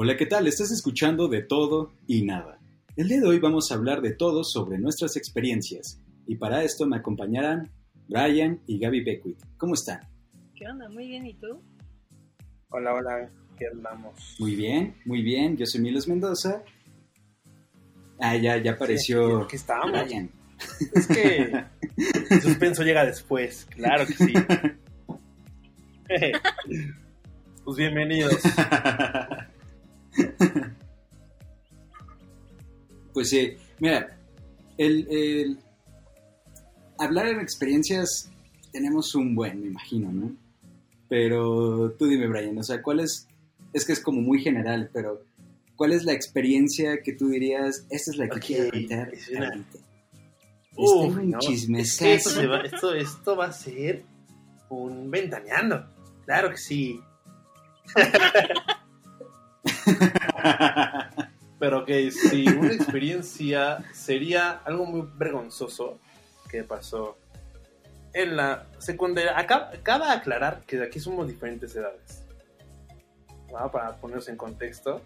Hola, ¿qué tal? Estás escuchando de todo y nada. El día de hoy vamos a hablar de todo sobre nuestras experiencias. Y para esto me acompañarán Brian y Gaby Beckwith. ¿Cómo están? ¿Qué onda? Muy bien, ¿y tú? Hola, hola, ¿qué andamos? Muy bien, muy bien. Yo soy Milos Mendoza. Ah, ya, ya apareció Sí, aquí estamos. Brian. Es que el suspenso llega después, claro que sí. pues bienvenidos. Pues sí, mira, el, el- hablar en experiencias tenemos un buen, me imagino, ¿no? Pero tú dime, Brian, o sea, ¿cuál es? Es que es como muy general, pero ¿cuál es la experiencia que tú dirías, esta es la que quiero contar es una- ahorita? Uf, tengo un no, chismesazo. es que esto, va- esto, esto va a ser un ventaneando. Claro que sí. Pero que si una experiencia sería algo muy vergonzoso que pasó en la secundaria. Acá, cabe aclarar que de aquí somos diferentes edades. ¿va? Para ponernos en contexto.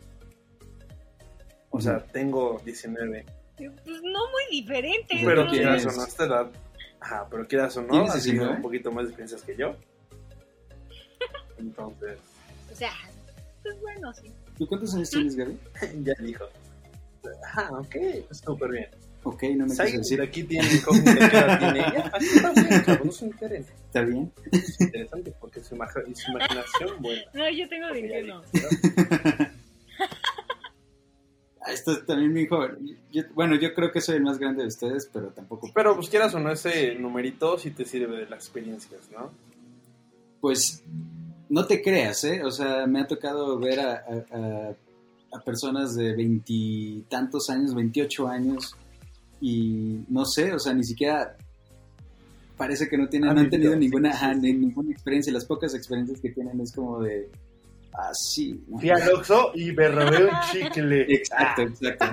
O sea, tengo 19. Pues no muy diferente. Pero ¿tú quieras o no, esta edad. Ajá, pero quieras o no, ¿Tienes has tenido 19? un poquito más de experiencias que yo. Entonces, O sea, pues bueno, sí. ¿Tú cuántos años tienes, Gaby? ya dijo. Ah, ok, súper bien. Ok, no me Pues quieres decir. aquí tiene incógnita que edad tiene ella. Aquí está bien, chavos, no se enteren. ¿Está bien? Es interesante porque su, su imaginación, bueno. No, yo tengo ya 21. dijo, ¿no? Ah, Esto es también mi joven. Yo- bueno, yo creo que soy el más grande de ustedes, pero tampoco. Pero pues quieras o no, ese numerito sí te sirve de las experiencias, ¿no? Pues no te creas, ¿eh? O sea, me ha tocado ver a, a- a- a personas de veintitantos años, 28 años, y no sé, o sea, ni siquiera parece que no tienen, Han no han tenido ninguna, sí, sí, ajá, sí. ni- ninguna experiencia. Las pocas experiencias que tienen es como de, ah, sí. ¿no? Fui al Oxxo y me robé un chicle. Exacto, exacto.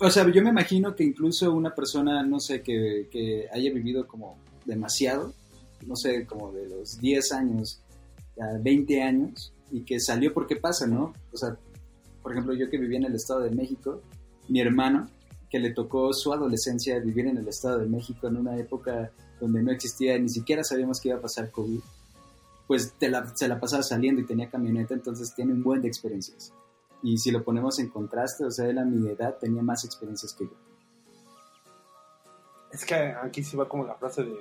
o sea, yo me imagino que incluso una persona, no sé, que, que haya vivido como demasiado, no sé, como de los 10 años a 20 años, y que salió porque pasa, ¿no? O sea, por ejemplo, yo que vivía en el Estado de México, mi hermano, que le tocó su adolescencia vivir en el Estado de México en una época donde no existía, ni siquiera sabíamos que iba a pasar COVID, pues la- se la pasaba saliendo y tenía camioneta, entonces tiene un buen de experiencias. Y si lo ponemos en contraste, o sea, él a mi edad tenía más experiencias que yo. Es que aquí sí va como la frase de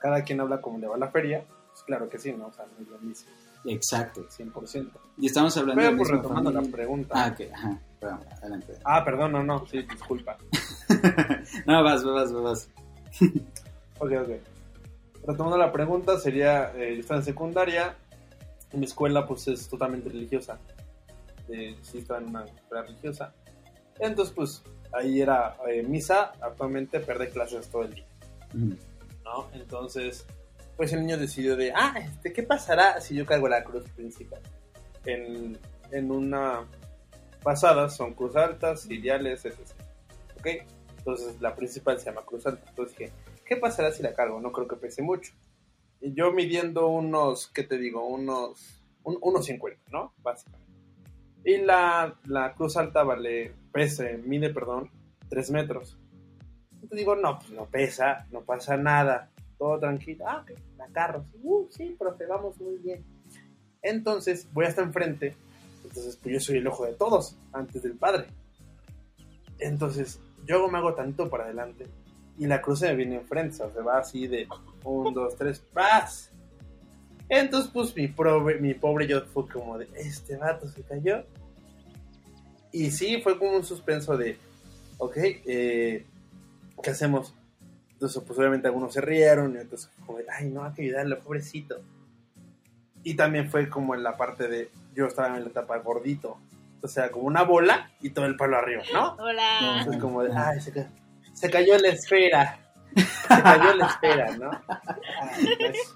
cada quien habla como le va a la feria. Pues claro que sí, ¿no? O sea, no es lo mismo, Exacto. 100%. Y estamos hablando Pero de pues misma retomando la pregunta. Ah, ok, ajá. Perdón, adelante. Ah, perdón, no, no, sí, disculpa. no, vas, vas, vas, vas. Ok, ok. Retomando la pregunta, sería, eh, yo estaba en secundaria, mi escuela pues es totalmente religiosa. Eh, sí, estaba en una escuela religiosa. Entonces, pues, ahí era eh, misa, actualmente perde clases todo el día. Ujú. ¿No? Entonces, pues el niño decidió de, ah, este, ¿qué pasará si yo cargo la cruz principal? En, en una pasada son cruz altas, siriales, etc. ¿Ok? Entonces la principal se llama cruz alta. Entonces dije, ¿qué pasará si la cargo? No creo que pese mucho. Y yo midiendo unos, ¿qué te digo? Unos, un, unos 50, ¿no? Básicamente. Y la, la cruz alta vale, pese, mide, perdón, 3 metros. Entonces digo, no, pues no pesa, no pasa nada, todo tranquilo. Ah, la carro. Uh, sí, profe, vamos muy bien. Entonces voy hasta enfrente. Entonces, pues yo soy el ojo de todos, antes del padre. Entonces, yo me hago tanto para adelante y la cruz me viene enfrente, o sea, se va así de un, dos, tres, ¡paz! Entonces, pues mi pobre, mi pobre yo fue como de, este vato se cayó. Y sí, fue como un suspenso de, ok, eh, ¿qué hacemos? Entonces, pues obviamente algunos se rieron y entonces como de, ay, no, hay que ayudarle, pobrecito. Y también fue como en la parte de, yo estaba en la etapa gordito. O sea, como una bola y todo el palo arriba, ¿no? Hola. Entonces como de, ay, se, ca- se cayó la esfera. Se cayó la esfera, ¿no? Ay, pues.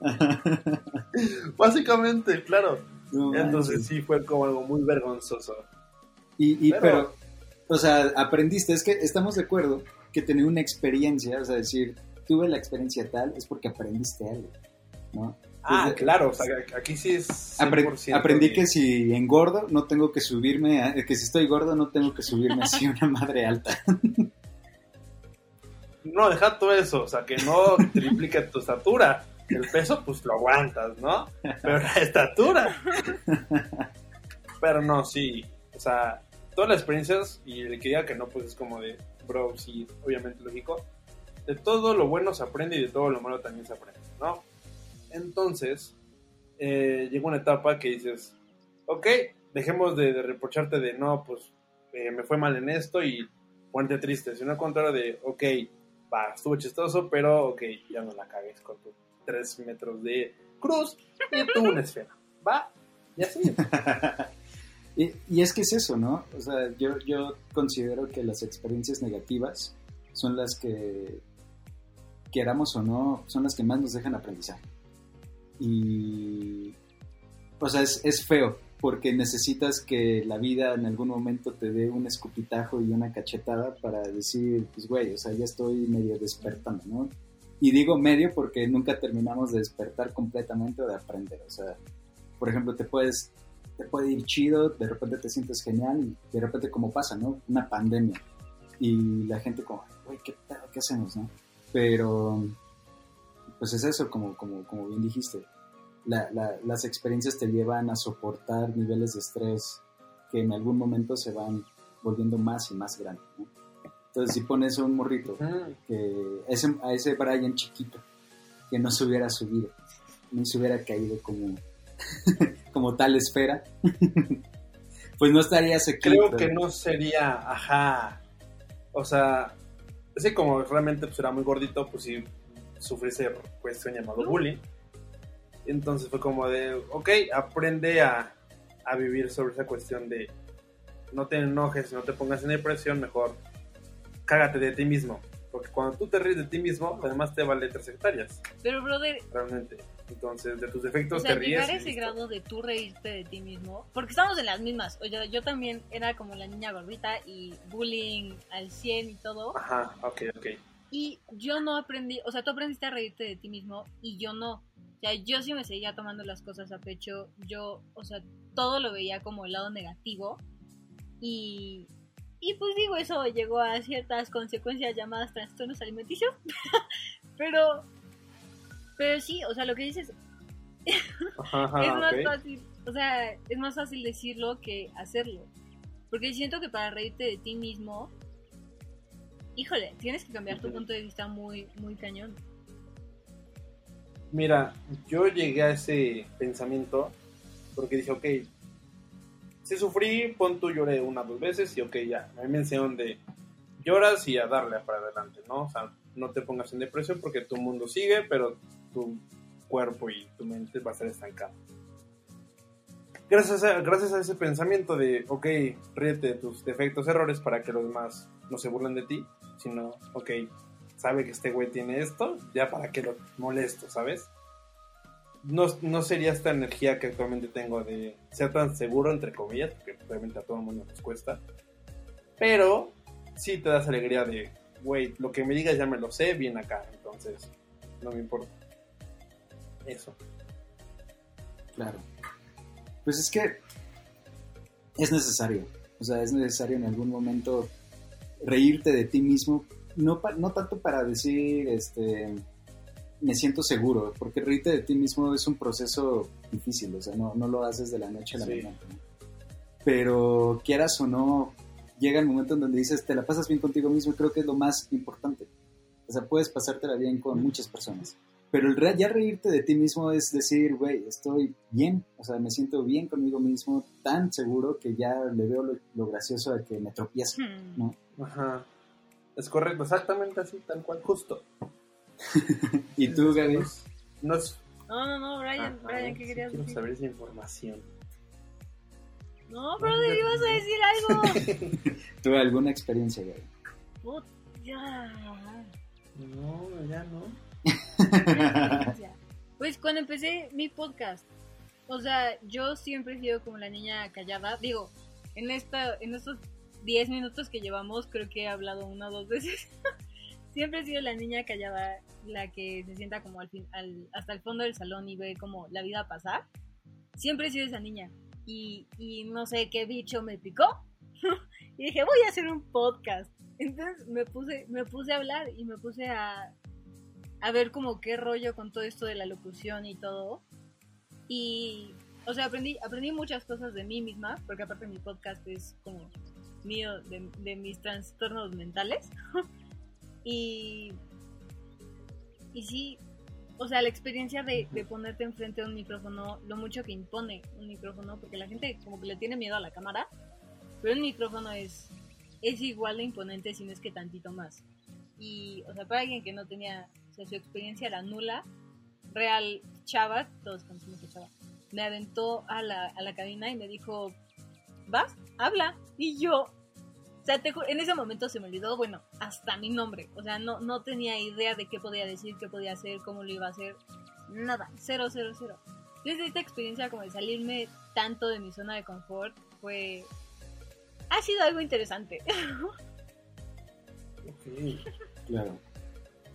Básicamente, claro. No Entonces sí fue como algo muy vergonzoso. Y, y- pero, Pero- o sea, aprendiste, es que estamos de acuerdo que tener una experiencia, o sea, decir, tuve la experiencia tal, es porque aprendiste algo, ¿no? Ah, claro, o sea, aquí sí es Apre- 100% aprendí que si engordo no tengo que subirme, a- que si estoy gordo no tengo que subirme así a una madre alta. No, deja todo eso, o sea, que no triplique tu estatura. El peso, pues lo aguantas, ¿no? Pero la estatura. Pero no, sí. O sea, todas las experiencias, y el que diga que no, pues es como de, bro, sí, obviamente lógico. De todo lo bueno se aprende y de todo lo malo también se aprende, ¿no? Entonces, eh, llega una etapa que dices, ok, dejemos de, de reprocharte de, no, pues eh, me fue mal en esto y ponte triste, sino al contrario de, ok, va, estuvo chistoso, pero ok, ya no la cagues con tus 3 metros de cruz y tú una esfera, va, y así. Y, y es que es eso, ¿no? O sea, yo, yo considero que las experiencias negativas son las que, queramos o no, son las que más nos dejan aprendizaje. Y, o sea, es, es feo, porque necesitas que la vida en algún momento te dé un escupitajo y una cachetada para decir, pues güey, o sea, ya estoy medio despertando, ¿no? Y digo medio porque nunca terminamos de despertar completamente o de aprender. O sea, por ejemplo, te puedes te puede ir chido, de repente te sientes genial y de repente como pasa, ¿no? Una pandemia y la gente como, güey, ¿qué? ¿Qué hacemos, no? Pero, pues es eso, como, como, como bien dijiste, la- la- las experiencias te llevan a soportar niveles de estrés que en algún momento se van volviendo más y más grandes, ¿no? Entonces, si pones a un morrito Mm, que ese, a ese Brian chiquito que no se hubiera subido, no se hubiera caído como, como tal esfera, pues no estaría clip, Creo que no sería, ajá, o sea, ese como realmente pues, era muy gordito, pues sí sufrí esa cuestión llamado bullying. Entonces fue como de, ok, aprende a, a vivir sobre esa cuestión de no te enojes, no te pongas en depresión, mejor cágate de ti mismo. Porque cuando tú te ríes de ti mismo, además te vale tres hectáreas, Pero, brother, realmente. Entonces, de tus o defectos sea, te ríes. llegar a ese grado de tú reírte de ti mismo, porque estamos en las mismas. Oye, yo también era como la niña gordita y bullying al 100 y todo. Ajá, ok, ok. Y yo no aprendí, o sea, tú aprendiste a reírte de ti mismo y yo no. O sea, yo sí me seguía tomando las cosas a pecho. Yo, o sea, todo lo veía como el lado negativo. Y, y pues digo, eso llegó a ciertas consecuencias llamadas trastornos alimenticios. pero, pero sí, o sea, lo que dices Ajá, ajá, es más fácil, o sea, es más fácil decirlo que hacerlo. Porque siento que para reírte de ti mismo, híjole, tienes que cambiar tu punto de vista muy, muy cañón. Mira, yo llegué a ese pensamiento porque dije, ok, si sufrí, pon tú lloré una o dos veces y ok, ya, me mencionaron de lloras y a darle para adelante, ¿no? O sea, no te pongas en depresión porque tu mundo sigue, pero tu cuerpo y tu mente va a estar estancado. Gracias a, gracias a ese pensamiento de, ok, ríete de tus defectos, errores para que los demás no se burlen de ti, sino, ok, sabe que este güey tiene esto, ya para que lo molesto, ¿sabes? No, no sería esta energía que actualmente tengo de ser tan seguro, entre comillas, porque obviamente a todo el mundo nos cuesta, pero sí te das alegría de, güey, lo que me digas ya me lo sé, bien acá, entonces no me importa. Eso. Claro. Pues es que es necesario. O sea, es necesario en algún momento reírte de ti mismo. No, pa- no tanto para decir, este, me siento seguro, porque reírte de ti mismo es un proceso difícil. O sea, no, no lo haces de la noche a la Sí. mañana. ¿no? Pero quieras o no, llega el momento en donde dices, te la pasas bien contigo mismo y creo que es lo más importante. O sea, puedes pasártela bien con muchas personas. Pero el re- ya reírte de ti mismo es decir, güey, estoy bien, o sea, me siento bien conmigo mismo, tan seguro que ya le veo lo, lo gracioso de que me tropiezo, Hmm. ¿no? Ajá. Es correcto, exactamente así, tal cual, justo. Y tú, Gaby, No No es... No, no, no, Brian, Ah, Brian, ¿qué sí querías quiero decir? saber esa información. No, brother, ibas a decir algo. ¿tú alguna experiencia, Gaby? Put- ya. No, ya no. Pues cuando empecé mi podcast, o sea, yo siempre he sido como la niña callada. Digo, en esta, en estos 10 minutos que llevamos, creo que he hablado una o dos veces. siempre he sido la niña callada, la que se sienta como al fin, al, hasta el fondo del salón y ve como la vida pasar. Siempre he sido esa niña. Y, y no sé qué bicho me picó. y dije, voy a hacer un podcast. Entonces me puse, me puse a hablar y me puse a, a ver como qué rollo con todo esto de la locución y todo. Y, o sea, aprendí, aprendí muchas cosas de mí misma, porque aparte mi podcast es como mío, de, de mis trastornos mentales. y, y sí, o sea, la experiencia de, de, ponerte enfrente de un micrófono, lo mucho que impone un micrófono, porque la gente como que le tiene miedo a la cámara, pero un micrófono es, es igual de imponente, si no es que tantito más. Y, o sea, para alguien que no tenía, sea, su experiencia era nula, real Chava, todos conocemos a Chava, me aventó a la, a la cabina y me dijo, vas, habla. Y yo, o sea, en ese momento se me olvidó, bueno, hasta mi nombre. O sea, no, no tenía idea de qué podía decir, qué podía hacer, cómo lo iba a hacer. Nada, cero, cero, cero. Desde esta experiencia como de salirme tanto de mi zona de confort fue... Ha sido algo interesante. ok, claro.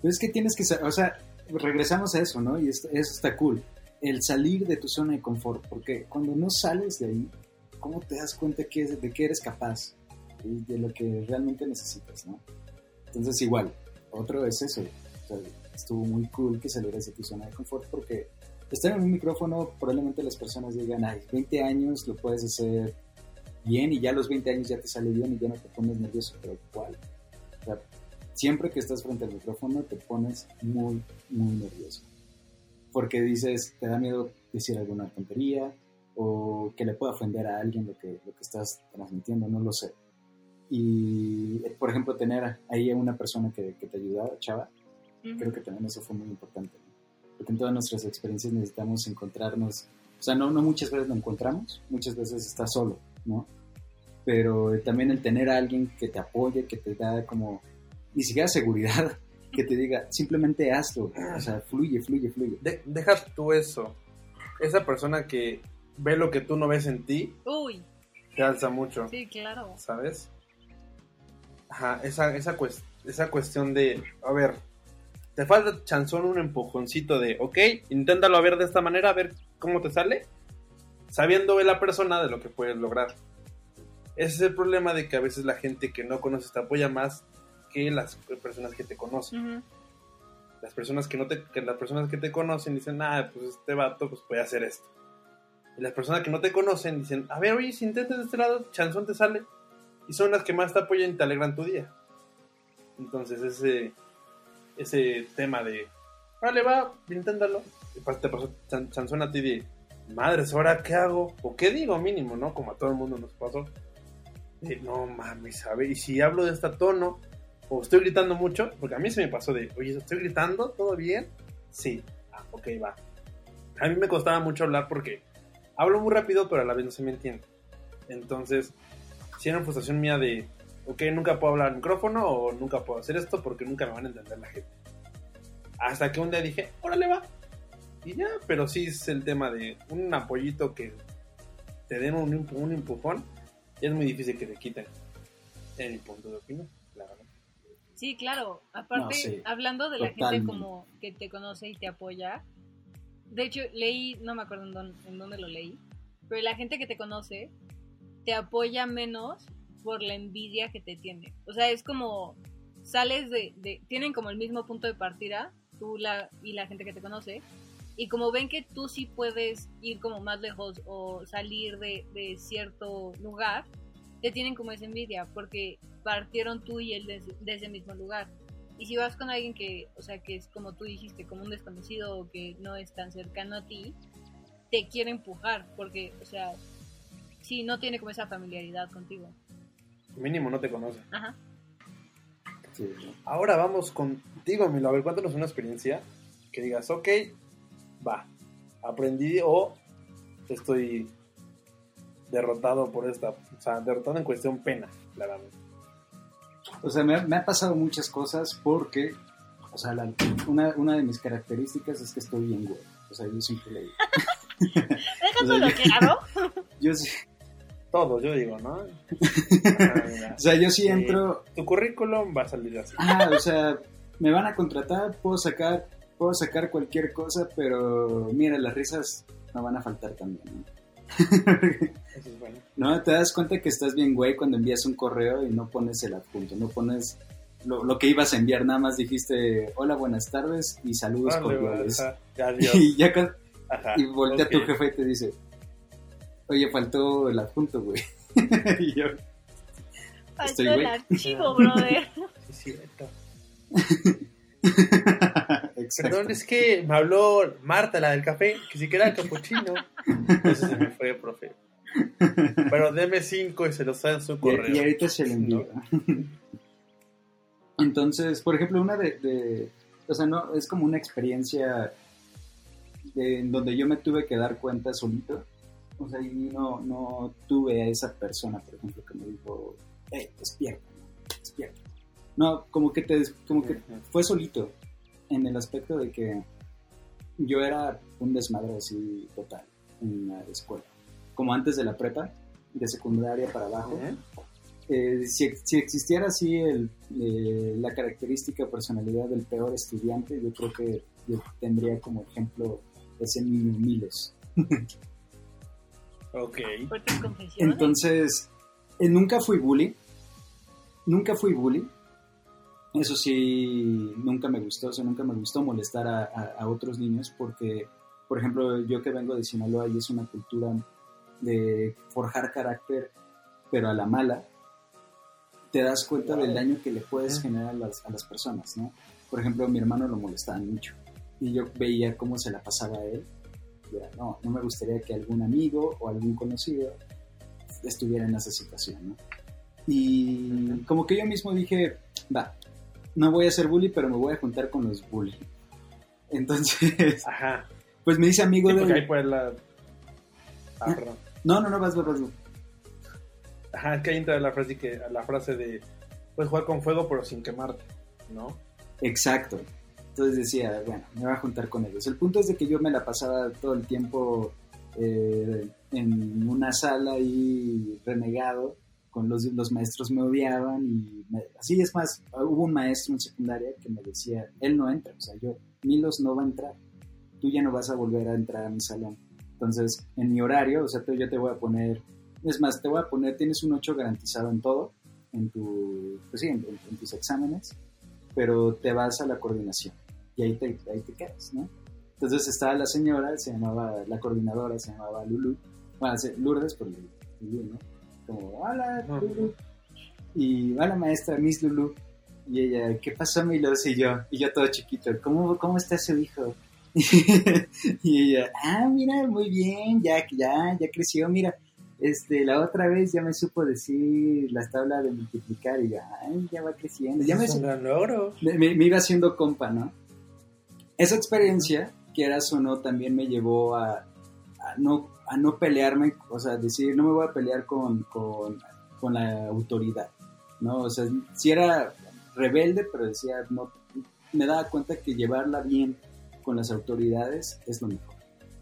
Pero es que tienes que, o sea, regresamos a eso, ¿no? Y esto, eso está cool. El salir de tu zona de confort, porque cuando no sales de ahí, ¿cómo te das cuenta que, de qué eres capaz? Y de lo que realmente necesitas, ¿no? Entonces igual, otro es eso. O sea, estuvo muy cool que salieras de tu zona de confort porque estar en un micrófono probablemente las personas digan, ay, 20 años lo puedes hacer bien y ya a los 20 años ya te sale bien y ya no te pones nervioso, pero ¿cuál? O sea, siempre que estás frente al micrófono te pones muy, muy nervioso. Porque dices, te da miedo decir alguna tontería o que le pueda ofender a alguien lo que, lo que estás transmitiendo, no lo sé. Y, por ejemplo, tener ahí a una persona que, que te ayudaba, Chava, uh -huh. creo que también eso fue muy importante. Porque en todas nuestras experiencias necesitamos encontrarnos, o sea, no, no muchas veces lo encontramos, muchas veces estás solo, ¿no? Pero también el tener a alguien que te apoye, que te da como ni siquiera seguridad que te diga, simplemente hazlo, o sea, fluye, fluye, fluye. De, deja tú eso. Esa persona que ve lo que tú no ves en ti, Uy. te alza mucho. Sí, claro. ¿Sabes? Ajá, esa, esa, cuest esa cuestión de, a ver, te falta chanzón un empujoncito de, ok, inténtalo a ver de esta manera, a ver cómo te sale, sabiendo de la persona de lo que puedes lograr. Ese es el problema de que a veces la gente que no conoces te apoya más que las personas que te conocen. Uh -huh. Las personas que no te, que las personas que te conocen dicen, ah, pues este vato pues puede hacer esto. Y las personas que no te conocen dicen, a ver, oye, si intentas de este lado, chanzón te sale. Y son las que más te apoyan y te alegran tu día. Entonces ese, ese tema de, vale, va, inténtalo. Y te pasó chan, chanzón a ti de, madres, ¿ahora qué hago? O qué digo mínimo, ¿no? Como a todo el mundo nos pasó. De, no mames, ¿sabe? Y si hablo de este tono, o estoy gritando mucho, porque a mí se me pasó de, oye, ¿estoy gritando? ¿Todo bien? Sí. Ah, ok, va. A mí me costaba mucho hablar porque hablo muy rápido, pero a la vez no se me entiende. Entonces, si era una frustración mía de, ok, nunca puedo hablar al micrófono o nunca puedo hacer esto porque nunca me van a entender la gente. Hasta que un día dije, órale va. Y ya, pero sí es el tema de un apoyito que te den un, un empujón es muy difícil que te quiten en mi punto de opinión. Sí, claro. Aparte, no, sí. hablando de Totalmente. la gente como que te conoce y te apoya, de hecho, leí, no me acuerdo en dónde, en dónde lo leí, pero la gente que te conoce te apoya menos por la envidia que te tiene. O sea, es como sales de, de, tienen como el mismo punto de partida, tú la, y la gente que te conoce, y como ven que tú sí puedes ir como más lejos o salir de, de cierto lugar, te tienen como esa envidia, porque partieron tú y él de, de, ese mismo lugar. Y si vas con alguien que, o sea, que es como tú dijiste, como un desconocido o que no es tan cercano a ti, te quiere empujar, porque, o sea, sí, no tiene como esa familiaridad contigo. Mínimo no te conoce. Ajá. Sí. Ahora vamos contigo, Milo. A ver, cuéntanos una experiencia que digas, ok, va, aprendí o estoy derrotado por esta, o sea, derrotado en cuestión pena, claramente. O sea, me, me ha pasado muchas cosas porque, o sea, la, una, una, de mis características es que estoy bien güey. O sea, yo siempre le digo. Déjalo o sea, claro. Yo sí. Todo, yo digo, ¿no? o sea, yo sí entro. Tu currículum va a salir así. Ah, o sea, me van a contratar, puedo sacar, puedo sacar cualquier cosa, pero mira, las risas no van a faltar también, ¿no? Eso es bueno. No, te das cuenta que estás bien, güey, cuando envías un correo y no pones el adjunto, no pones lo, lo que ibas a enviar, nada más dijiste hola, buenas tardes y saludos Vale, cordiales. ajá, ya, adiós. Y ya con- Ajá, y voltea ok. tu jefe y te dice, oye, faltó el adjunto, güey. y yo, Faltó Estoy, el archivo, brother. Sí, cierto. Exacto. Perdón, es que me habló Marta, la del café, que si quería capuchino. Eso se me fue, profe. Pero deme cinco y se los da en su Y, correo. y ahorita se le envía. Entonces, por ejemplo, una de, de- o sea, no, es como una experiencia de- en donde yo me tuve que dar cuenta solito. O sea, y no, no tuve a esa persona, por ejemplo, que me dijo, hey, despierta, ¿no? despierta. No, como que te, como que fue solito, en el aspecto de que yo era un desmadre así total en la escuela. Como antes de la prepa, de secundaria para abajo. Eh, si, si existiera así el, eh, la característica personalidad del peor estudiante, yo creo que yo tendría como ejemplo ese niño Milos. Ok. Entonces, eh, nunca fui bully. Nunca fui bully. Eso sí, nunca me gustó. O sea, nunca me gustó molestar a, a- a otros niños porque, por ejemplo, yo que vengo de Sinaloa y es una cultura de forjar carácter, pero a la mala, te das cuenta del daño que le puedes generar a las, a las personas, ¿no? Por ejemplo, mi hermano lo molestaba mucho y yo veía cómo se la pasaba a él. Y era, no, no me gustaría que algún amigo o algún conocido estuviera en esa situación, ¿no? Y como que yo mismo dije, va, no voy a ser bully, pero me voy a juntar con los bully. Entonces, Ajá. pues me dice amigo Sí, de... ahí puede la. Ah, perdón. No, no, no, vas, vas, vas. Ajá, es que ahí entra la frase, que, la frase de. Puedes jugar con fuego, pero sin quemarte. ¿No? Exacto. Entonces decía, bueno, me voy a juntar con ellos. El punto es de que yo me la pasaba todo el tiempo eh, en una sala ahí renegado, con los, los maestros me odiaban y me- así es más, hubo un maestro en secundaria que me decía, él no entra, o sea, yo, Milos no va a entrar, tú ya no vas a volver a entrar a mi salón. Entonces, en mi horario, o sea, yo te voy a poner, es más, te voy a poner, tienes un 8 garantizado en todo, en, tu, pues sí, en- en tus exámenes, pero te vas a la coordinación y ahí te, ahí te quedas, ¿no? Entonces estaba la señora, se llamaba, la coordinadora se llamaba Lulu, bueno, Lourdes, pero Lulu, ¿no? Como, hola. Lulu. Y hola maestra, Miss Lulu. Y ella, ¿qué pasó, Milos? Y yo, y yo todo chiquito, ¿cómo, cómo está su hijo? y ella, ah, mira, muy bien, ya, ya, ya creció, mira, este, la otra vez ya me supo decir las tablas de multiplicar y ya, ay, ya va creciendo, ya me, me, me- me iba haciendo compa, ¿no? Esa experiencia, quieras o no, también me llevó a, a no, a no pelearme, o sea, decir, no me voy a pelear con, con, con la autoridad, ¿no? O sea, si era rebelde, pero decía, no, me daba cuenta que llevarla bien con las autoridades es lo mejor,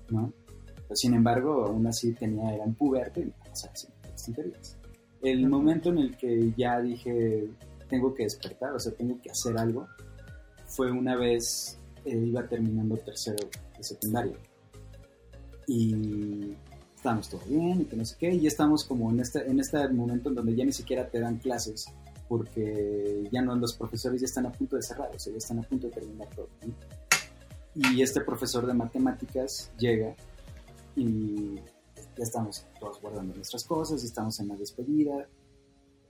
¿no? Pero, sin embargo, aún así tenía, era un puberto y haciendo las tonterías. El momento en el que ya dije, tengo que despertar, o sea, tengo que hacer algo, fue una vez eh, iba terminando tercero de secundaria. Y estábamos todo bien y que no sé qué, y estamos como en este, en este momento en donde ya ni siquiera te dan clases, porque ya no los profesores ya están a punto de cerrar, o sea, ya están a punto de terminar todo. ¿no? Y este profesor de matemáticas llega y ya estamos todos guardando nuestras cosas y estamos en la despedida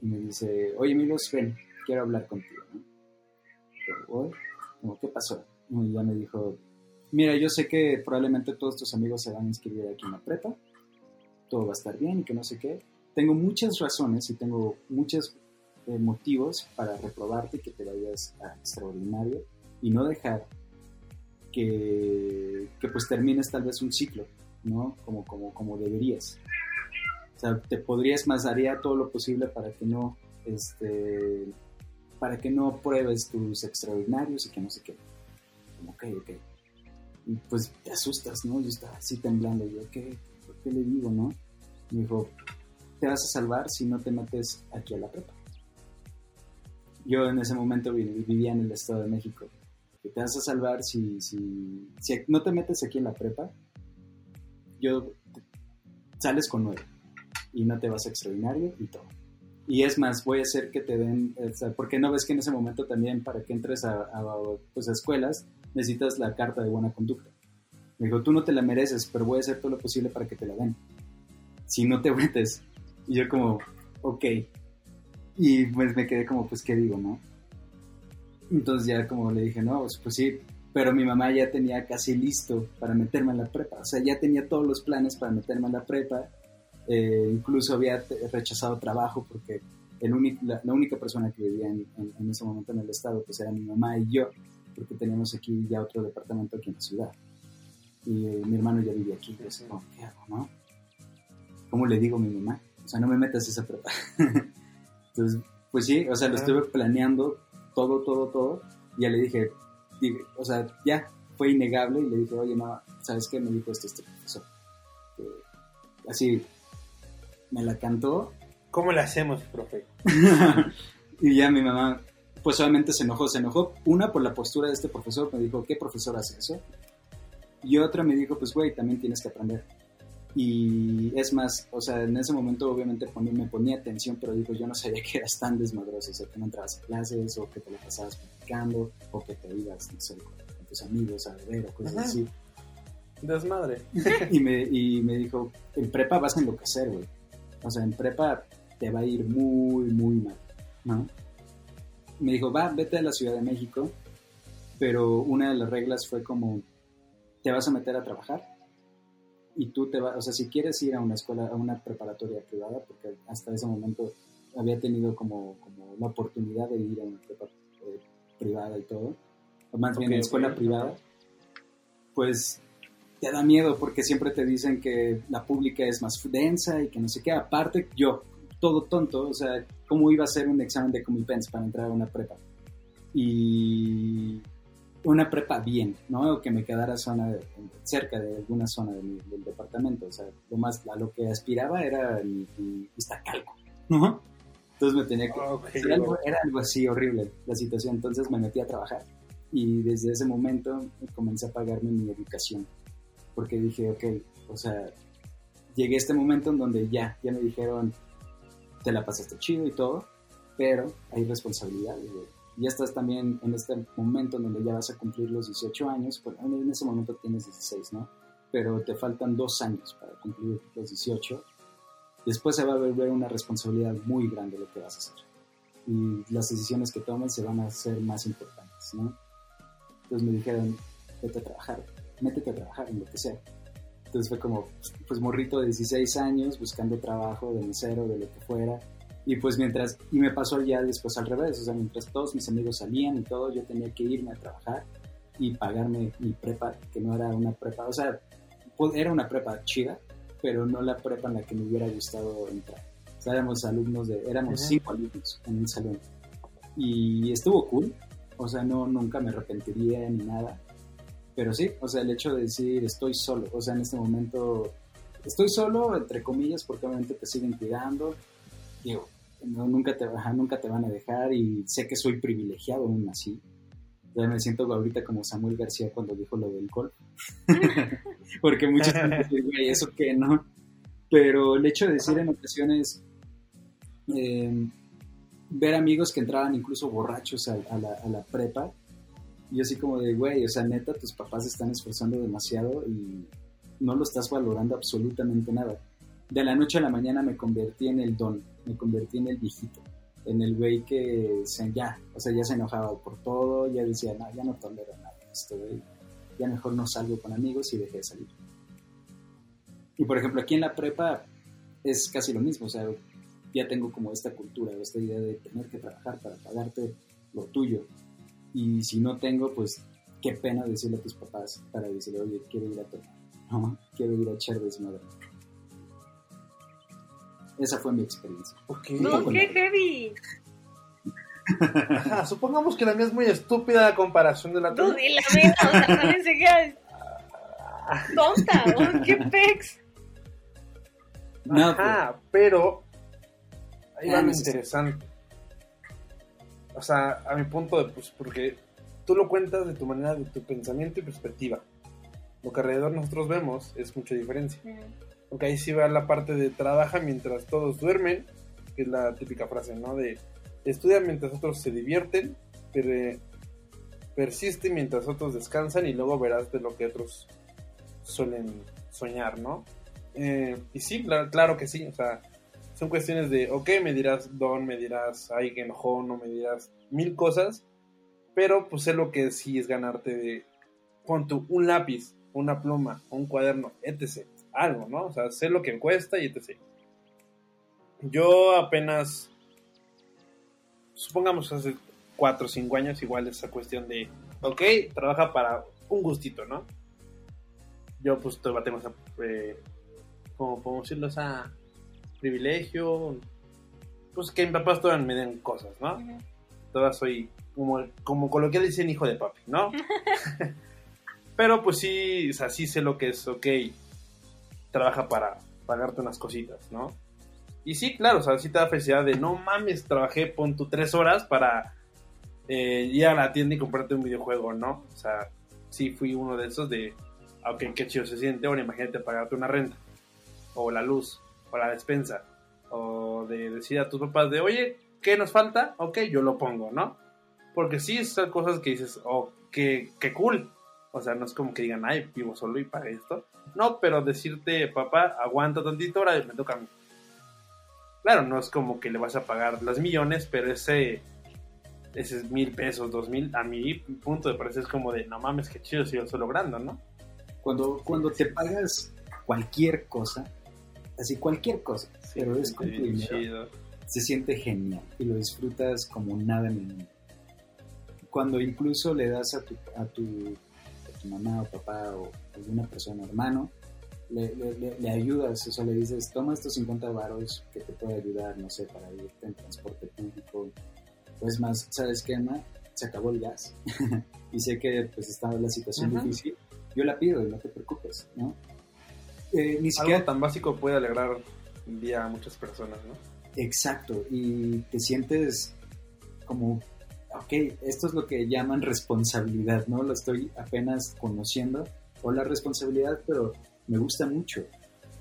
y me dice, oye amigos, ven, quiero hablar contigo. ¿no? Como, ¿qué pasó? Y ya me dijo, mira, yo sé que probablemente todos tus amigos se van a inscribir aquí en la prepa, todo va a estar bien y que no sé qué. Tengo muchas razones y tengo muchos eh, motivos para reprobarte que te vayas a extraordinario y no dejar que, que pues termines tal vez un ciclo, ¿no? Como, como, como deberías. O sea, te podrías más, haría todo lo posible para que no, este, para que no pruebes tus extraordinarios y que no sé qué. Como, ok, ok. Y pues te asustas, ¿no? Yo estaba así temblando, yo, ¿qué, ¿qué le digo, no? Me dijo, te vas a salvar si no te metes aquí a la prepa. yo en ese momento vi- vivía en el Estado de México. Te vas a salvar si, si, si no te metes aquí en la prepa, yo sales con nueve y no te vas a extraordinario y todo. Y es más, voy a hacer que te den, porque no ves que en ese momento también para que entres a, a, pues, a escuelas necesitas la carta de buena conducta. Me dijo, tú no te la mereces, pero voy a hacer todo lo posible para que te la den. Si no te metes. Y yo como, ok. Y pues me quedé como, pues, ¿qué digo, no? Entonces ya como le dije, no, pues, pues sí, pero mi mamá ya tenía casi listo para meterme en la prepa. O sea, ya tenía todos los planes para meterme en la prepa. Eh, incluso había rechazado trabajo porque el la, la única persona que vivía en, en- en ese momento en el estado pues era mi mamá y yo, porque teníamos aquí ya otro departamento aquí en la ciudad. Y eh, mi hermano ya vivía aquí. Yo decía, "Oh, ¿qué hago, no? ¿Cómo le digo a mi mamá? O sea, no me metas esa prepa. Entonces, pues sí, o sea, lo estuve planeando todo, todo, todo. Y ya le dije, dije, o sea, ya fue innegable y le dije, oye, no, ¿sabes qué? Me dijo esto este profesor. Que así, me la cantó ¿Cómo le hacemos, profe? y ya mi mamá, pues obviamente se enojó, se enojó. Una por la postura de este profesor, me dijo, ¿qué profesor hace eso? Y otra me dijo, pues güey, también tienes que aprender. Y es más, o sea, en ese momento obviamente ponía- me ponía atención, pero digo, yo no sabía que eras tan desmadroso, o sea, que no entrabas a clases, o que te la pasabas platicando, o que te ibas, no sé, con, con tus amigos a beber o cosas Ajá. así. Desmadre. Y me, y me dijo, en prepa vas a enloquecer, güey. O sea, en prepa te va a ir muy, muy mal, ¿no? Me dijo, va, vete a la Ciudad de México, pero una de las reglas fue como, te vas a meter a trabajar y tú te vas, o sea, si quieres ir a una escuela, a una preparatoria privada, porque hasta ese momento había tenido como, como la oportunidad de ir a una prepa eh, privada y todo, o más bien en escuela privada, pues te da miedo porque siempre te dicen que la pública es más densa y que no sé qué. Aparte, yo, todo tonto, o sea, ¿cómo iba a hacer un examen de Comipens para entrar a una prepa? Y una prepa bien, ¿no? O que me quedara zona de- cerca de alguna zona de mi- del departamento. O sea, lo más, a lo que aspiraba era mi, mi Iztacalco, ¿no? Entonces me tenía que... Ok, Era algo, era algo así horrible la situación, entonces me metí a trabajar y desde ese momento comencé a pagarme mi educación, porque dije, ok, o sea, llegué a este momento en donde ya, ya me dijeron, te la pasaste chido y todo, pero hay responsabilidades, güey. Ya estás también en este momento en donde ya vas a cumplir los 18 años, pues en ese momento tienes 16, ¿no? Pero te faltan dos años para cumplir los 18 después se va a volver una responsabilidad muy grande lo que vas a hacer. Y las decisiones que tomes se van a hacer más importantes, ¿no? Entonces me dijeron, vete a trabajar, métete a trabajar en lo que sea. Entonces fue como, pues morrito de 16 años, buscando trabajo de mesero, de lo que fuera. Y pues mientras, y me pasó ya después al revés, o sea, mientras todos mis amigos salían y todo, yo tenía que irme a trabajar y pagarme mi prepa, que no era una prepa, o sea, pues, era una prepa chida, pero no la prepa en la que me hubiera gustado entrar. O sea, éramos alumnos de, éramos cinco alumnos en un salón. Y estuvo cool, o sea, no, nunca me arrepentiría ni nada. Pero sí, o sea, el hecho de decir estoy solo, o sea, en este momento estoy solo, entre comillas, porque obviamente te siguen cuidando. Digo, no, nunca, te, ajá, nunca te van a dejar y sé que soy privilegiado aún así. Ya me siento ahorita como Samuel García cuando dijo lo del golf. porque muchos dicen, güey, eso que no. Pero el hecho de decir en ocasiones, eh, ver amigos que entraban incluso borrachos a, a la, a la prepa, y así como de, güey, o sea, neta, tus papás están esforzando demasiado y no lo estás valorando absolutamente nada. De la noche a la mañana me convertí en el don, me convertí en el viejito, en el güey que se, ya, o sea, ya se enojaba por todo, ya decía, no, ya no tolero nada esto, güey, ya mejor no salgo con amigos y dejé de salir. Y por ejemplo, aquí en la prepa es casi lo mismo, o sea, ya tengo como esta cultura, esta idea de tener que trabajar para pagarte lo tuyo. Y si no tengo, pues qué pena decirle a tus papás para decirle, oye, quiero ir a tomar, ¿no? quiero ir a echar desmadre. Esa fue mi experiencia. Ok. No, qué heavy. Ajá, supongamos que la mía es muy estúpida a comparación de la Tú tuya. di la mía, o sea, también se queda tonta, ¿o? ¿Qué pex? Ajá, pero ahí va Ah, lo sé. interesante. O sea, a mi punto de, pues, porque tú lo cuentas de tu manera, de tu pensamiento y perspectiva. Lo que alrededor nosotros vemos es mucha diferencia. Porque ahí sí va la parte de trabaja mientras todos duermen, que es la típica frase, ¿no? De estudia mientras otros se divierten, pero persiste mientras otros descansan y luego verás de lo que otros suelen soñar, ¿no? Eh, y sí, claro, que sí, o sea, son cuestiones de, ok, me dirás don, me dirás ay, que enojó, no me dirás mil cosas, pero pues sé lo que sí es ganarte de, pon un lápiz, una pluma, un cuaderno, etc. Algo, ¿no? O sea, sé lo que cuesta y etc. Yo apenas, supongamos hace 4 o 5 años, igual esa cuestión de, ok, trabaja para un gustito, ¿no? Yo pues todavía tengo esa, eh, como podemos decirlo, esa privilegio, pues que mis papás todavía me den cosas, ¿no? Todavía soy, como, como coloquial dicen, hijo de papi, ¿no? Pero pues sí, o sea, sí sé lo que es, ok, trabaja para pagarte unas cositas, ¿no? Y sí, claro, o sea, sí te da felicidad de, no mames, trabajé, pon tu tres horas para eh, ir a la tienda y comprarte un videojuego, ¿no? O sea, sí fui uno de esos de, ok, qué chido se siente, ahora imagínate pagarte una renta, o la luz, o la despensa, o de decir a tus papás de, oye, ¿qué nos falta? Ok, yo lo pongo, ¿no? Porque sí son cosas que dices, oh, qué, qué cool. O sea, no es como que digan, ay, vivo solo y pagué esto. No, pero decirte, papá, aguanta tantito, ahora me toca a mí. Claro, no es como que le vas a pagar las millones, pero ese, ese mil pesos, dos mil, a mi punto de parecer es como de, no mames, qué chido si yo estoy logrando, ¿no? Cuando, cuando te pagas cualquier cosa, así cualquier cosa, pero es con se siente genial y lo disfrutas como nada en el mundo. Cuando incluso le das a tu, a tu, a tu mamá o papá o alguna persona, hermano, le, le, ayudas, o sea, le dices, toma estos 50 varos que te puede ayudar, no sé, para irte en transporte público. Pues más, ¿sabes qué, Emma? Se acabó el gas y sé que pues estaba la situación difícil. Yo la pido y no te preocupes, ¿no? Eh, ni siquiera... Algo tan básico puede alegrar un día a muchas personas, ¿no? Exacto, y te sientes como, ok, esto es lo que llaman responsabilidad, ¿no? Lo estoy apenas conociendo, o la responsabilidad, pero me gusta mucho,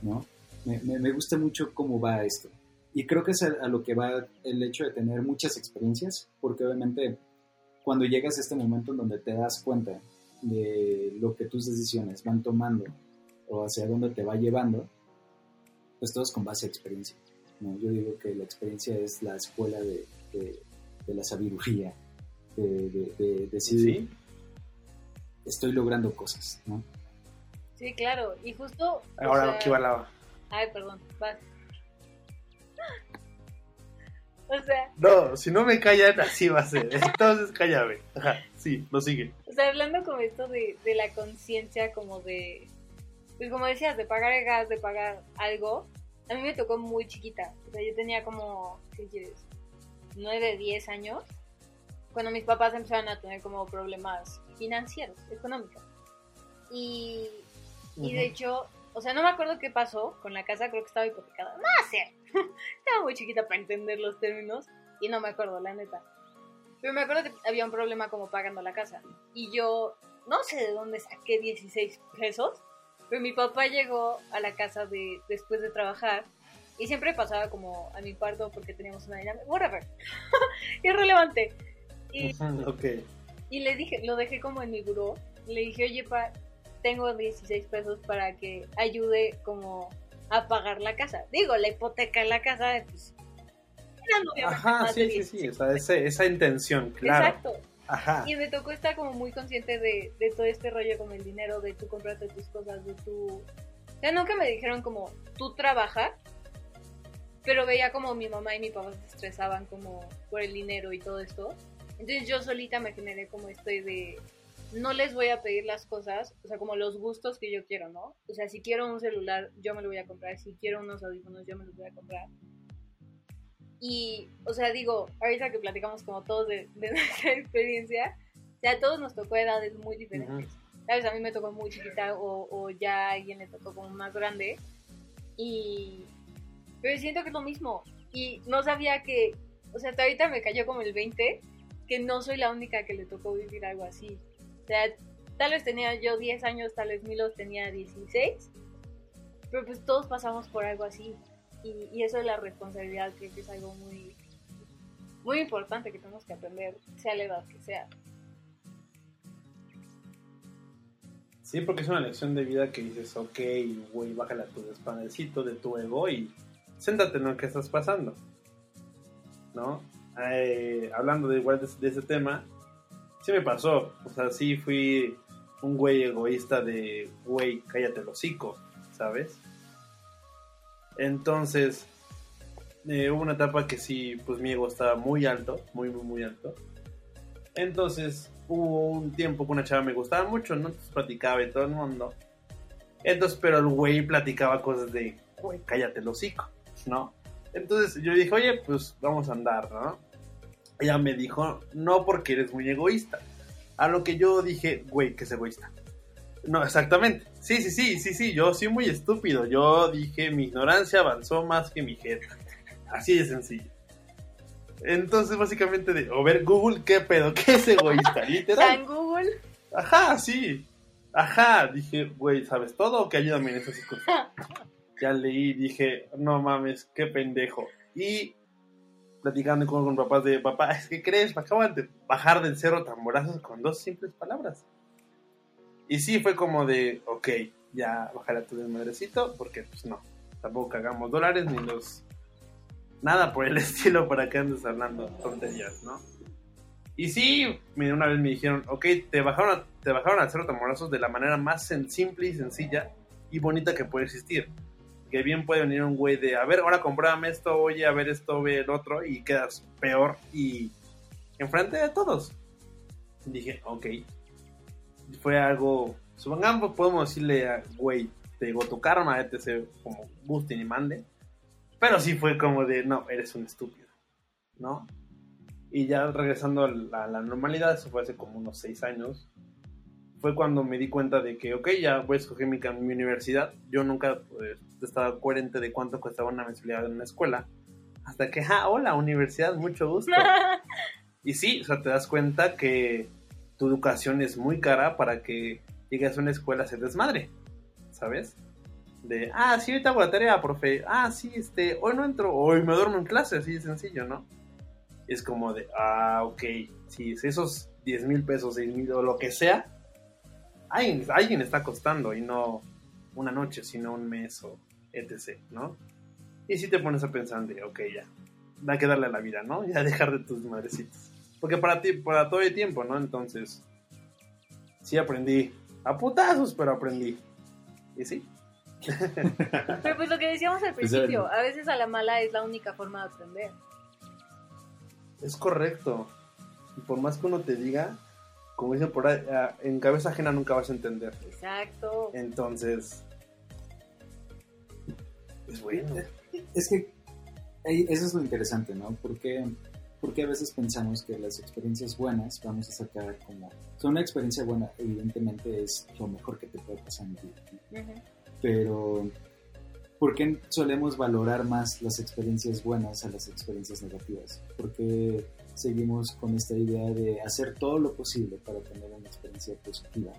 ¿no? Me, gusta mucho cómo va esto. Y creo que es a, lo que va el hecho de tener muchas experiencias, porque obviamente cuando llegas a este momento en donde te das cuenta de lo que tus decisiones van tomando o hacia dónde te va llevando, pues todo es con base a experiencia. ¿no? Yo digo que la experiencia es la escuela de, la sabiduría, de, decir, estoy logrando cosas, ¿no? Sí, claro, y justo... Ahora, ¿qué va la... Ay, perdón, va. O sea... No, si no me callan, así va a ser. Entonces cállame. Ajá, sí, lo sigue. O sea, hablando como esto de, de la conciencia, como de... Pues como decías, de pagar el gas, de pagar algo, a mí me tocó muy chiquita. O sea, yo tenía como, ¿qué quieres? 9, 10 años. Cuando mis papás empezaron a tener como problemas financieros, económicos. Y, y de hecho, o sea, no me acuerdo qué pasó con la casa, creo que estaba hipotecada. No sé. estaba muy chiquita para entender los términos y no me acuerdo, la neta. Pero me acuerdo que había un problema como pagando la casa. Y yo no sé de dónde saqué 16 pesos pero mi papá llegó a la casa de, después de trabajar y siempre pasaba como a mi cuarto porque teníamos una dinámica. Whatever. Irrelevante. Y, y le dije, lo dejé como en mi buró. Le dije, oye, pa, tengo 16 pesos para que ayude como a pagar la casa. Digo, la hipoteca en la casa, pues. Ajá, sí, sí, sí, o sea, esa, esa intención, claro. Exacto. Y me tocó estar como muy consciente de, todo este rollo con el dinero, de tú comprarte tus cosas, de tu... O sea, nunca me dijeron como, tú trabajas, pero veía como mi mamá y mi papá se estresaban como por el dinero y todo esto. Entonces yo solita me generé como estoy de, no les voy a pedir las cosas, o sea, como los gustos que yo quiero, ¿no? O sea, si quiero un celular, yo me lo voy a comprar, si quiero unos audífonos, yo me los voy a comprar. Y, o sea, digo, ahorita que platicamos como todos de, nuestra experiencia, ya a todos nos tocó edades muy diferentes. ¿Sabes? A mí me tocó muy chiquita o, o ya a alguien le tocó como más grande. Y... Pero siento que es lo mismo. Y no sabía que... O sea, hasta ahorita me cayó como el 20 que no soy la única que le tocó vivir algo así. O sea, tal vez tenía yo 10 años, tal vez Milos tenía 16, pero pues todos pasamos por algo así. Y, eso es la responsabilidad, creo que es algo muy, muy importante que tenemos que aprender, sea la edad que sea. Sí, porque es una lección de vida que dices, ok, güey, bájale a tu despanecito de tu ego y siéntate en lo que estás pasando. ¿No? Eh, hablando de igual de, de, ese tema, sí me pasó. O sea, sí fui un güey egoísta de, güey, cállate el hocico, ¿sabes? Entonces, eh, hubo una etapa que sí, pues mi ego estaba muy alto, muy, muy, muy alto. Entonces, hubo un tiempo que una chava me gustaba mucho, ¿no? Entonces platicaba y todo el mundo. Entonces, pero el güey platicaba cosas de, güey, cállate el hocico, ¿no? Entonces yo dije, oye, pues vamos a andar, ¿no? Ella me dijo, no porque eres muy egoísta. A lo que yo dije, güey, que es egoísta. No, exactamente. Sí, sí, sí, sí, sí, yo soy muy estúpido. Yo dije, mi ignorancia avanzó más que mi jefe. Así de sencillo. Entonces, básicamente, de, o ver Google, ¿qué pedo? ¿Qué es egoísta? Literal. ¿En Google? Ajá, sí. Ajá, dije, güey, ¿sabes todo o que ayúdame en esas cosas? ya leí, dije, no mames, qué pendejo. Y platicando con, con papás de, papá, es que crees, me acaban de bajar del cerro tamborazos con dos simples palabras. Y sí, fue como de, ok, ya bajaré a tu desmadrecito, porque pues no, tampoco cagamos dólares ni los... Nada por el estilo para que andes hablando tonterías, ¿no? Y sí, una vez me dijeron, ok, te bajaron, a, te bajaron al cerro tamborazos de la manera más simple y sencilla y bonita que puede existir que bien puede venir un güey de, a ver, ahora compruébame esto, oye, a ver esto, ve el otro, y quedas peor y enfrente de todos. Dije, ok. Fue algo, supongamos, podemos decirle a, güey, te digo tu karma, etc., como guste y mande. Pero sí fue como de, no, eres un estúpido, ¿no? Y ya regresando a la, a la normalidad, eso fue hace como unos seis años, fue cuando me di cuenta de que, ok, ya voy a escoger mi, mi universidad. Yo nunca pues, estaba coherente de cuánto costaba una mensualidad en una escuela. Hasta que, ah, hola, universidad, mucho gusto. y sí, o sea, te das cuenta que tu educación es muy cara para que llegues a una escuela a ser desmadre, ¿sabes? De, ah, sí, ahorita hago la tarea, profe. Ah, sí, este, hoy no entro, hoy me duermo en clase, así de sencillo, ¿no? Es como de, ah, ok, si esos 10 mil pesos, 6 mil o lo que sea, alguien, alguien está costando y no una noche, sino un mes o etc., ¿no? Y si te pones a pensar de, ok, ya, hay que darle a la vida, ¿no? Ya dejar de tus madrecitos. Porque para ti, para todo el tiempo, ¿no? Entonces, sí aprendí a putazos, pero aprendí. Y sí. pero pues lo que decíamos al principio, a veces a la mala es la única forma de aprender. Es correcto. Y por más que uno te diga, como dicen por ahí, en cabeza ajena nunca vas a entender. Exacto. Entonces, es bueno. Es que eso es lo interesante, ¿no? Porque, porque a veces pensamos que las experiencias buenas vamos a sacar como... Sea, una experiencia buena evidentemente es lo mejor que te puede pasar en vida. ¿no? Pero, ¿por qué solemos valorar más las experiencias buenas a las experiencias negativas? Porque seguimos con esta idea de hacer todo lo posible para tener una experiencia positiva.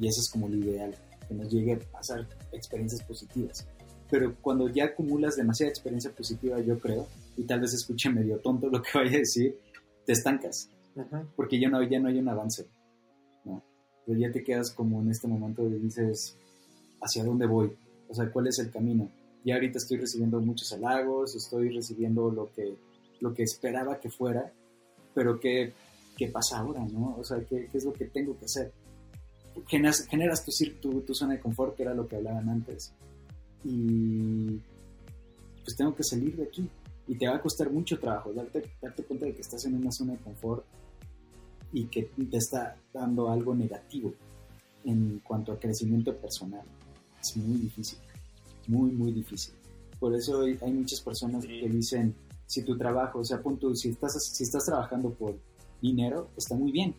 Y eso es como lo ideal, que nos llegue a pasar experiencias positivas. Pero cuando ya acumulas demasiada experiencia positiva, yo creo, y tal vez escuche medio tonto lo que vaya a decir, te estancas. Ajá. Porque ya no, ya no hay un avance. ¿no? Pero ya te quedas como en este momento de dices, ¿hacia dónde voy? O sea, ¿cuál es el camino? Ya ahorita estoy recibiendo muchos halagos, estoy recibiendo lo que lo que esperaba que fuera, pero ¿qué, qué pasa ahora, no? O sea, ¿qué, ¿qué, es lo que tengo que hacer? Generas, generas tu, tu, tu, zona de confort, que era lo que hablaban antes, y pues tengo que salir de aquí. Y te va a costar mucho trabajo darte, darte cuenta de que estás en una zona de confort y que te está dando algo negativo en cuanto a crecimiento personal. Es muy difícil, muy, muy difícil. Por eso hay, muchas personas sí. que dicen, si tu trabajo, o sea, punto, si estás, si estás trabajando por dinero, está muy bien.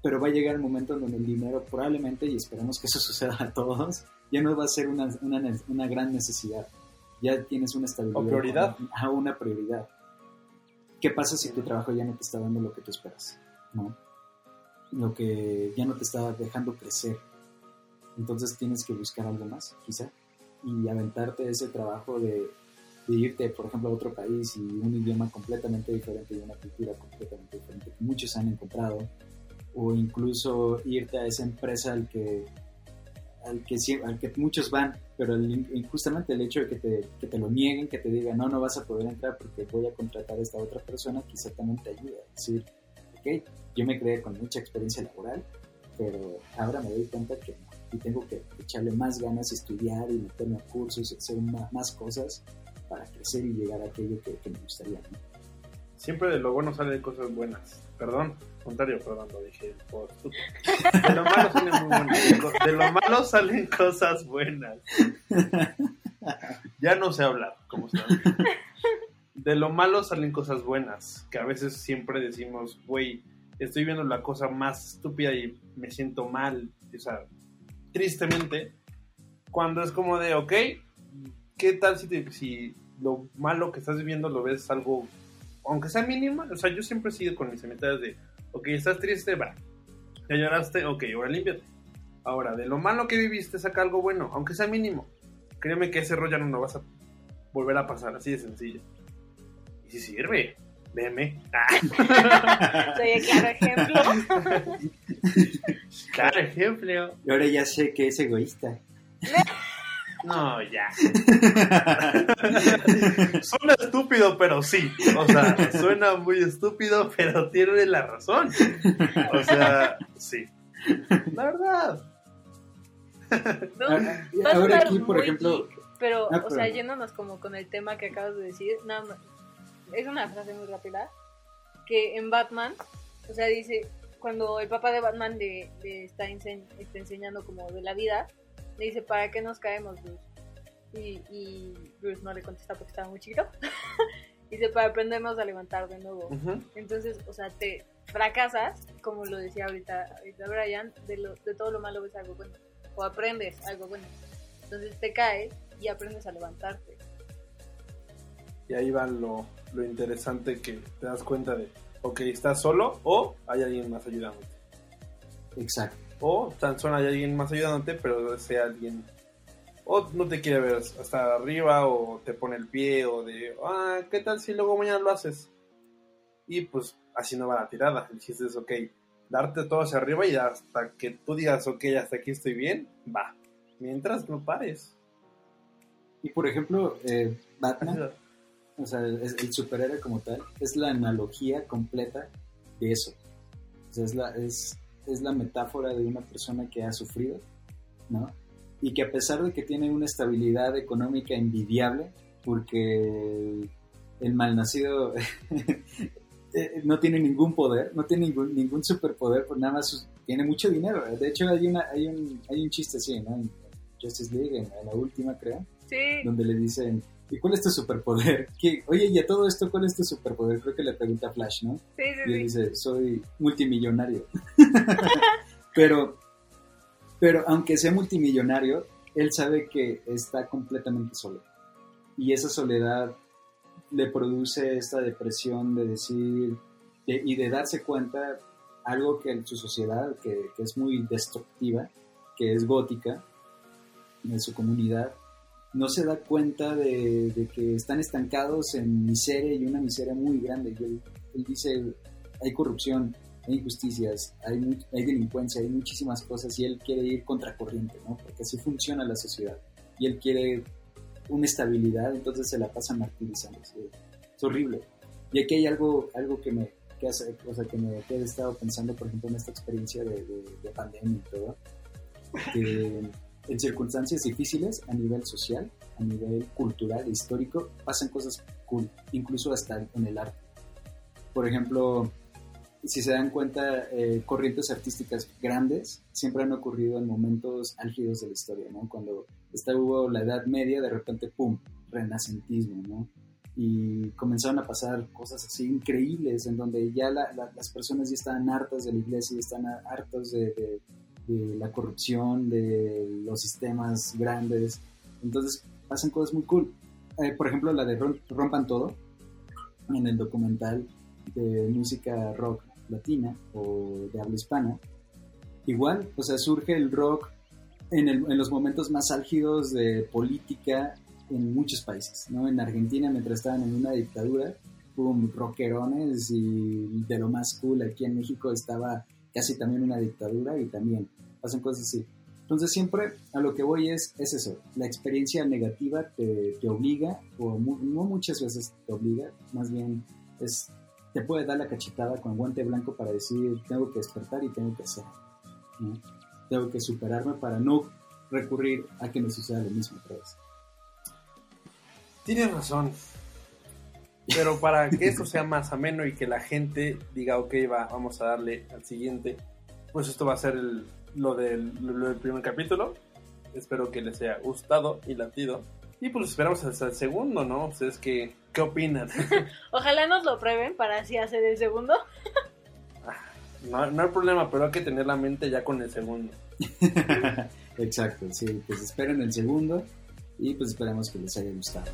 Pero va a llegar el momento en donde el dinero probablemente, y esperemos que eso suceda a todos, ya no va a ser una, una, una gran necesidad. Ya tienes una estabilidad. ¿O prioridad? A una prioridad. ¿qué pasa si tu trabajo ya no te está dando lo que tú esperas? ¿no? Lo que ya no te está dejando crecer. Entonces tienes que buscar algo más, quizá, y aventarte ese trabajo de, de irte, por ejemplo, a otro país y un idioma completamente diferente y una cultura completamente diferente que muchos han encontrado, o incluso irte a esa empresa al que al que, al que muchos van, pero el- justamente el hecho de que te, que te lo nieguen, que te digan, no, no vas a poder entrar porque voy a contratar a esta otra persona, quizá también te ayuda a decir, ok, yo me creé con mucha experiencia laboral, pero ahora me doy cuenta que y tengo que echarle más ganas, estudiar y meterme a cursos y hacer ma- más cosas para crecer y llegar a aquello que, me gustaría. Siempre de lo bueno salen cosas buenas. Perdón, contrario, perdón, lo dije. De lo malo salen cosas buenas. Ya no sé hablar, como saben. De lo malo salen cosas buenas. Que a veces siempre decimos, güey, estoy viendo la cosa más estúpida y me siento mal. O sea, tristemente. Cuando es como de, ok, ¿qué tal si, si lo malo que estás viviendo lo ves algo, aunque sea mínimo? O sea, yo siempre he sido con mis amistades de, ok, estás triste, va. Ya lloraste, ok, ahora límpiate. Ahora, de lo malo que viviste, saca algo bueno, aunque sea mínimo. Créeme que ese rollo ya no lo vas a volver a pasar, así de sencillo. Y si sirve, veme. Ah, Soy el claro ejemplo. claro ejemplo. Y ahora ya sé que es egoísta. No, ya. Suena estúpido, pero sí. O sea, suena muy estúpido, pero tiene la razón. O sea, sí. La verdad. No, Ahora- va a ahora sonar aquí, por muy ejemplo, geek, pero, Ah, o sea, yéndonos como con el tema que acabas de decir, nada más. Es una frase muy rápida. Que en Batman, o sea, dice, cuando el papá de Batman le, le está, ense- está enseñando como de la vida, le dice, ¿para qué nos caemos, Bruce? Y, y Bruce no le contesta porque estaba muy chiquito. dice, para aprendernos a levantar de nuevo. Entonces, o sea, te fracasas, como lo decía ahorita, ahorita Brian, de, lo, de todo lo malo ves algo bueno, o aprendes algo bueno. Entonces te caes y aprendes a levantarte. Y ahí va lo, lo interesante que te das cuenta de, ok, estás solo o hay alguien más ayudándote. exacto. O tan solo hay alguien más ayudándote, pero ese alguien o no te quiere ver hasta arriba o te pone el pie o de, ah, ¿qué tal si luego mañana lo haces? Y pues así no va la tirada. El chiste es, ok, darte todo hacia arriba y hasta que tú digas, ok, hasta aquí estoy bien, va. Mientras no pares. Y por ejemplo, eh, Batman, o sea, el, el superhéroe como tal, es la analogía completa de eso. O sea, es la, es, es la metáfora de una persona que ha sufrido, ¿no? Y que a pesar de que tiene una estabilidad económica envidiable, porque el malnacido eh, no tiene ningún poder, no tiene ningún, ningún superpoder, pues nada más sus- tiene mucho dinero. De hecho, hay, una, hay, un, hay un chiste así, ¿no? En Justice League, en, en la última, creo Sí, donde le dicen, ¿y cuál es tu superpoder? ¿Qué? Oye, y a todo esto, ¿cuál es tu superpoder? Creo que le pregunta Flash, ¿no? sí, Y él sí. sí. dice, soy multimillonario. pero, pero aunque sea multimillonario, él sabe que está completamente solo. Y esa soledad le produce esta depresión de decir de- y de darse cuenta algo que en su sociedad, que, que es muy destructiva, que es gótica, en su comunidad, no se da cuenta de, que están estancados en miseria y una miseria muy grande. Él, dice, hay corrupción, hay injusticias, hay, delincuencia, hay muchísimas cosas y él quiere ir contracorriente, ¿no? Porque así funciona la sociedad. Y él quiere una estabilidad, entonces se la pasa martirizándose. Es horrible. Y aquí hay algo, algo que me que hace, o sea, que me que he estado pensando, por ejemplo, en esta experiencia de, de, de pandemia y todo, en circunstancias difíciles a nivel social, a nivel cultural e histórico, pasan cosas cool, incluso hasta en el arte. Por ejemplo, si se dan cuenta, eh, corrientes artísticas grandes siempre han ocurrido en momentos álgidos de la historia, ¿no? Cuando está, hubo la Edad Media, de repente, ¡pum!, renacentismo, ¿no? Y comenzaron a pasar cosas así increíbles, en donde ya la- la- las personas ya estaban hartas de la iglesia, ya están hartos de, de- de la corrupción, de los sistemas grandes. Entonces pasan cosas muy cool. Eh, por ejemplo, la de Rom- Rompan Todo, en el documental de música rock latina o de habla hispana. Igual, o sea, surge el rock en, el- en los momentos más álgidos de política en muchos países, ¿no? En Argentina, mientras estaban en una dictadura, hubo rockerones y de lo más cool aquí en México estaba casi también una dictadura y también hacen cosas así. Entonces siempre a lo que voy es, es eso, la experiencia negativa te, te obliga, o mu- no muchas veces te obliga, más bien es, te puede dar la cachetada con guante blanco para decir, tengo que despertar y tengo que hacer, tengo que superarme para no recurrir a que me suceda lo mismo otra vez. Tienes razón. Pero para que esto sea más ameno y que la gente diga, ok, va, vamos a darle al siguiente, pues esto va a ser el- lo, del, lo del primer capítulo. Espero que les haya gustado y latido. Y pues esperamos hasta el segundo, ¿no? Ustedes qué, qué opinan. Ojalá nos lo prueben para así hacer el segundo. No, no hay problema, pero hay que tener la mente ya con el segundo. Exacto, sí, pues esperen el segundo y pues esperamos que les haya gustado.